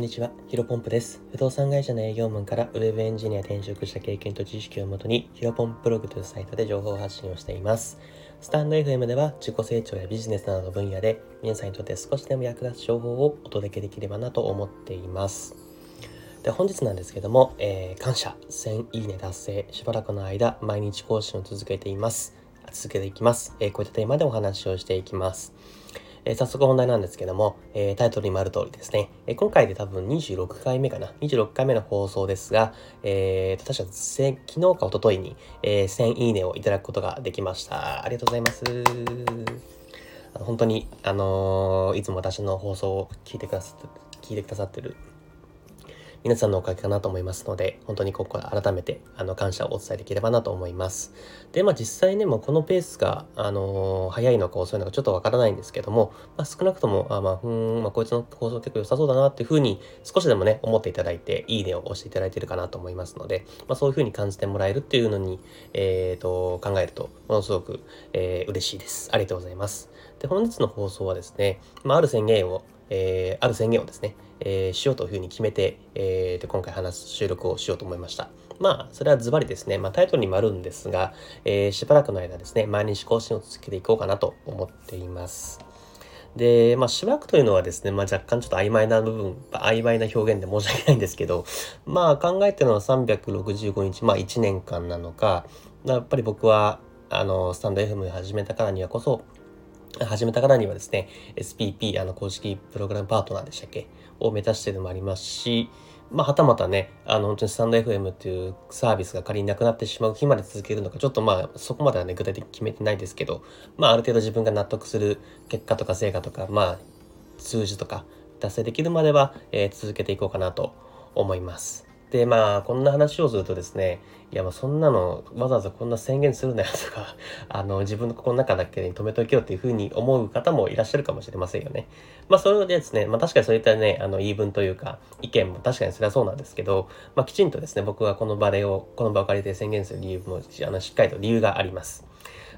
んにちは、ヒロポンプです。不動産会社の営業マンからウェブエンジニア転職した経験と知識をもとに、ヒロポンプログというサイトで情報発信をしています。スタンド FM では自己成長やビジネスなどの分野で皆さんにとって少しでも役立つ情報をお届けできればなと思っています。で本日なんですけども、えー、感謝、1000いいね達成、しばらくの間毎日更新を続けています。続けていきます。えー、こういったテーマでお話をしていきます。えー、早速本題なんですけども、えー、タイトルにもある通りですね、えー、今回で多分26回目かな、26回目の放送ですが、えー、確か昨日か一昨日に、えー、1000いいねをいただくことができました。ありがとうございます。本当に、あのー、いつも私の放送を聞いてくださって、聞いてくださってる皆さんのおかげかなと思いますので、本当にここから改めてあの感謝をお伝えできればなと思います。で、まあ実際ね、もうこのペースが、あのー、早いのか遅いのかちょっとわからないんですけども、まあ、少なくとも、あまあ、うん、まあこいつの放送結構良さそうだなっていうふうに少しでもね、思っていただいて、いいねを押していただいているかなと思いますので、まあそういうふうに感じてもらえるっていうのに、えっ、ー、と、考えると、ものすごく、えー、嬉しいです。ありがとうございます。で、本日の放送はですね、まあある宣言を、えー、ある宣言をですね、えー、しようというふうに決めて、えー、で今回話す収録をしようと思いました。まあ、それはズバリですね、まあ、タイトルにもあるんですが、えー、しばらくの間ですね、毎日更新を続けていこうかなと思っています。で、まあ、しばらくというのはですね、まあ、若干ちょっと曖昧な部分、曖昧な表現で申し訳ないんですけど、まあ、考えてるのは365日、まあ、1年間なのか、やっぱり僕は、あの、スタンド FM 始めたからにはこそ、始めたからにはですね、SPP、あの、公式プログラムパートナーでしたっけ？を目指してるのもありますし、まあ、はたまたね、あの、本当にスタンド FM っていうサービスが仮になくなってしまう日まで続けるのか、ちょっとまあ、そこまではね、具体的に決めてないですけど、まあ、ある程度自分が納得する結果とか成果とか、まあ、数字とか達成できるまでは、えー、続けていこうかなと思います。で、まあ、こんな話をするとですね、いや、まあ、そんなの、わざわざこんな宣言するなよとか、あの、自分の心の中だけに止めとけよっていうふうに思う方もいらっしゃるかもしれませんよね。まあ、それでですね、まあ、確かにそういったね、あの、言い分というか、意見も確かにそれはそうなんですけど、まあ、きちんとですね、僕がこの場でを、この場を借りて宣言する理由も、あの、しっかりと理由があります。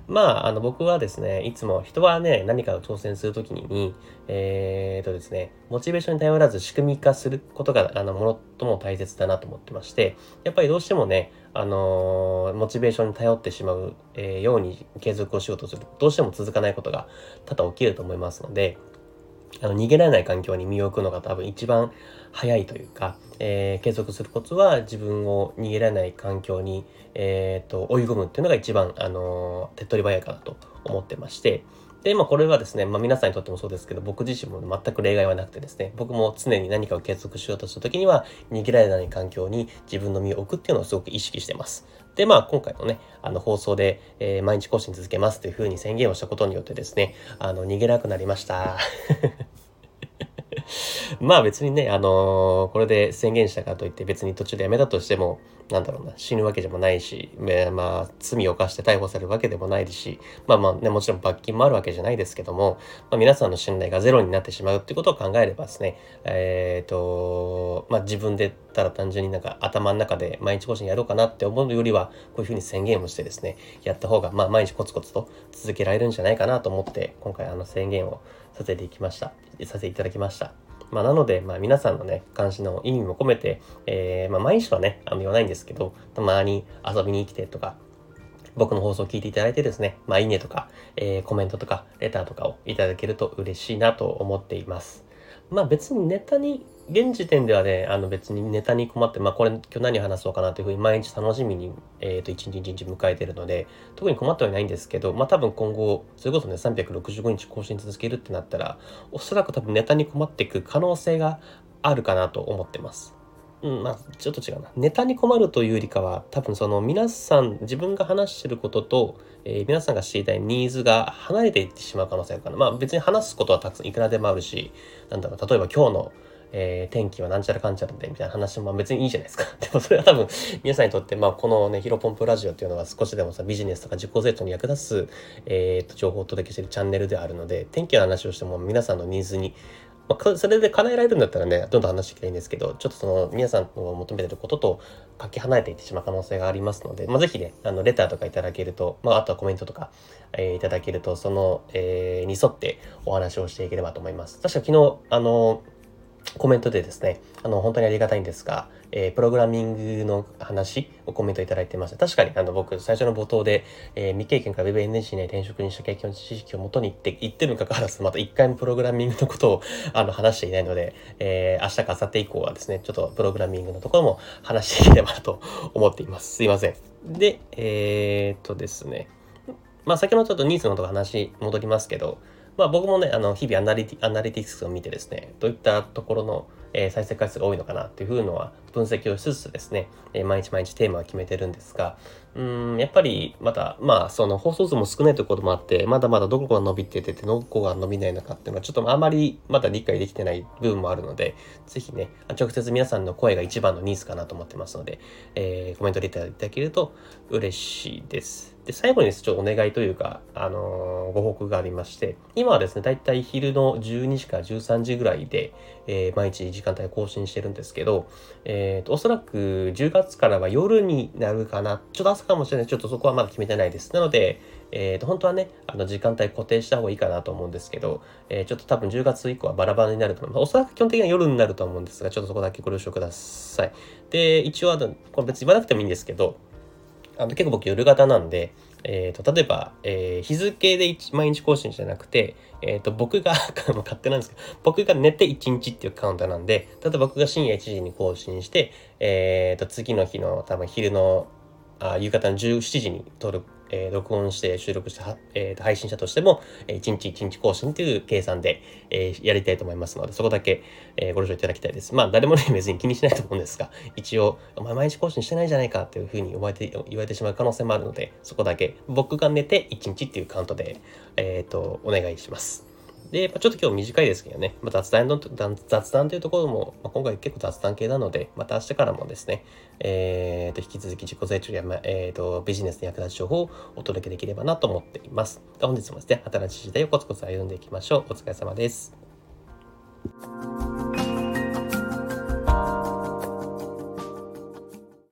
まあ、あの、僕はですね、いつも人はね、何かを挑戦するときに、えーとですね、モチベーションに頼らず仕組み化することが、あの、最も大切だなと思ってまして、やっぱりどうしてもね、あのー、モチベーションに頼ってしまう、えー、ように継続をしようとすると。どうしても続かないことが多々起きると思いますので、あの逃げられない環境に身を置くのが多分一番早いというか、えー、継続するコツは自分を逃げられない環境に、えーと、追い込むっていうのが一番、あのー、手っ取り早いかなと思ってまして、で、まあこれはですね、まあ皆さんにとってもそうですけど、僕自身も全く例外はなくてですね、僕も常に何かを継続しようとした時には、逃げられない環境に自分の身を置くっていうのをすごく意識してます。で、まあ今回のね、あの放送で、えー、毎日更新続けますというふうに宣言をしたことによってですね、あの、逃げなくなりました。まあ別にね、あのー、これで宣言したからといって別に途中でやめたとしても、なんだろうな、死ぬわけでもないし、まあ、罪を犯して逮捕されるわけでもないですし、まあまあね、もちろん罰金もあるわけじゃないですけども、まあ、皆さんの信頼がゼロになってしまうってことを考えればですね、えっ、ー、と、まあ自分でたら単純になんか頭の中で毎日更新やろうかなって思うよりは、こういうふうに宣言をしてですね、やった方が、まあ毎日コツコツと続けられるんじゃないかなと思って、今回あの宣言をさせていきました。させていただきました。まあ、なので、まあ、皆さんのね、関心の意味も込めて、えー、まあ、毎日はね、あんま言わないんですけど、たまに遊びに来てとか、僕の放送を聞いていただいてですね、まあ、いいねとか、えー、コメントとか、レターとかをいただけると嬉しいなと思っています。まあ別にネタに現時点ではね、あの別にネタに困って、まあこれ今日何話そうかなというふうに毎日楽しみに、えっ、ー、と一日一日迎えてるので、特に困ってはいないんですけど、まあ多分今後、それこそね、365日更新続けるってなったら、おそらく多分ネタに困っていく可能性があるかなと思ってます。うん、まあ、ちょっと違うな。ネタに困るというよりかは、多分その皆さん、自分が話してることと、えー、皆さんが知りたいニーズが離れていってしまう可能性があるかな。まあ別に話すことはたくさんいくらでもあるし、なんだろう、例えば今日のえー、天気はなんちゃらかんちゃらでみたいな話もまあ別にいいじゃないですか。でもそれは多分皆さんにとって、まあこのね、ヒロポンプラジオっていうのは少しでもさ、ビジネスとか自己成長に役立つ、えー、と情報をお届けしているチャンネルであるので、天気の話をしても皆さんのニーズに、まあ、それで叶えられるんだったらね、どんどん話していきたいんですけど、ちょっとその皆さんの求めてることとかけ離れていってしまう可能性がありますので、まあ、ぜひね、あの、レターとかいただけると、まあ、あとはコメントとか、えー、いただけると、その、えー、に沿ってお話をしていければと思います。確か昨日、あの、コメントでですね、あの、本当にありがたいんですが、えー、プログラミングの話をコメントいただいてました。確かに、あの、僕、最初の冒頭で、えー、未経験から Web エンジニアに転職にした経験の知識をもとに言って、言ってるのかかわらず、また一回もプログラミングのことを、あの、話していないので、えー、明日か明後日以降はですね、ちょっとプログラミングのところも話していければなと思っています。すいません。で、えー、っとですね、まあ、先ほどちょっとニーズのとこ話戻りますけど、まあ僕もね、あの、日々アナリティアナリティクスを見てですね、どういったところの、えー、再生回数が多いのかなっていうのは分析をしつつですね、えー、毎日毎日テーマを決めてるんですが、うん、やっぱりまた、まあその放送数も少ないというころもあって、まだまだどこが伸びてて、どこが伸びないのかっていうのはちょっとあまりまだ理解できてない部分もあるので、ぜひね、直接皆さんの声が一番のニーズかなと思ってますので、えー、コメントでいただけると嬉しいです。で、最後にですちょっとお願いというか、あのー、ご報告がありまして、今はですね、だいたい昼の12時から13時ぐらいで、えー、毎日時時間帯更新してるんですけど、えっ、ー、と、おそらく10月からは夜になるかな。ちょっと朝かもしれない。ちょっとそこはまだ決めてないです。なので、えっ、と、本当はね、あの、時間帯固定した方がいいかなと思うんですけど、えちょっと多分10月以降はバラバラになると思います。おそらく基本的には夜になると思うんですが、ちょっとそこだけご了承ください。で、一応、これ別に言わなくてもいいんですけど、あの結構僕夜型なんで、えーと、例えば、えー、日付で毎日更新じゃなくて、えーと、僕が 勝手なんですけど僕が寝て1日っていうカウンターなんで例えば僕が深夜1時に更新して、えーと、次の日の多分昼のあ夕方の17時に撮るえー、録音して収録して、えー、配信者としても、えー、1日1日更新という計算で、えー、やりたいと思いますので、そこだけ、えー、ご了承いただきたいです。まあ、誰もね、別に気にしないと思うんですが、一応、お前毎日更新してないじゃないかっていうふうに言われて言われてしまう可能性もあるので、そこだけ、僕が寝て1日っていうカウントで、えっ、ー、と、お願いします。で、まあちょっと今日短いですけどね、まあ、雑談の、雑談というところも、まあ、今回結構雑談系なので、また明日からもですね、えー、と、引き続き自己成長や、まえー、と、ビジネスに役立つ情報をお届けできればなと思っています。本日もですね、新しい時代をコツコツ歩んでいきましょう。お疲れ様です。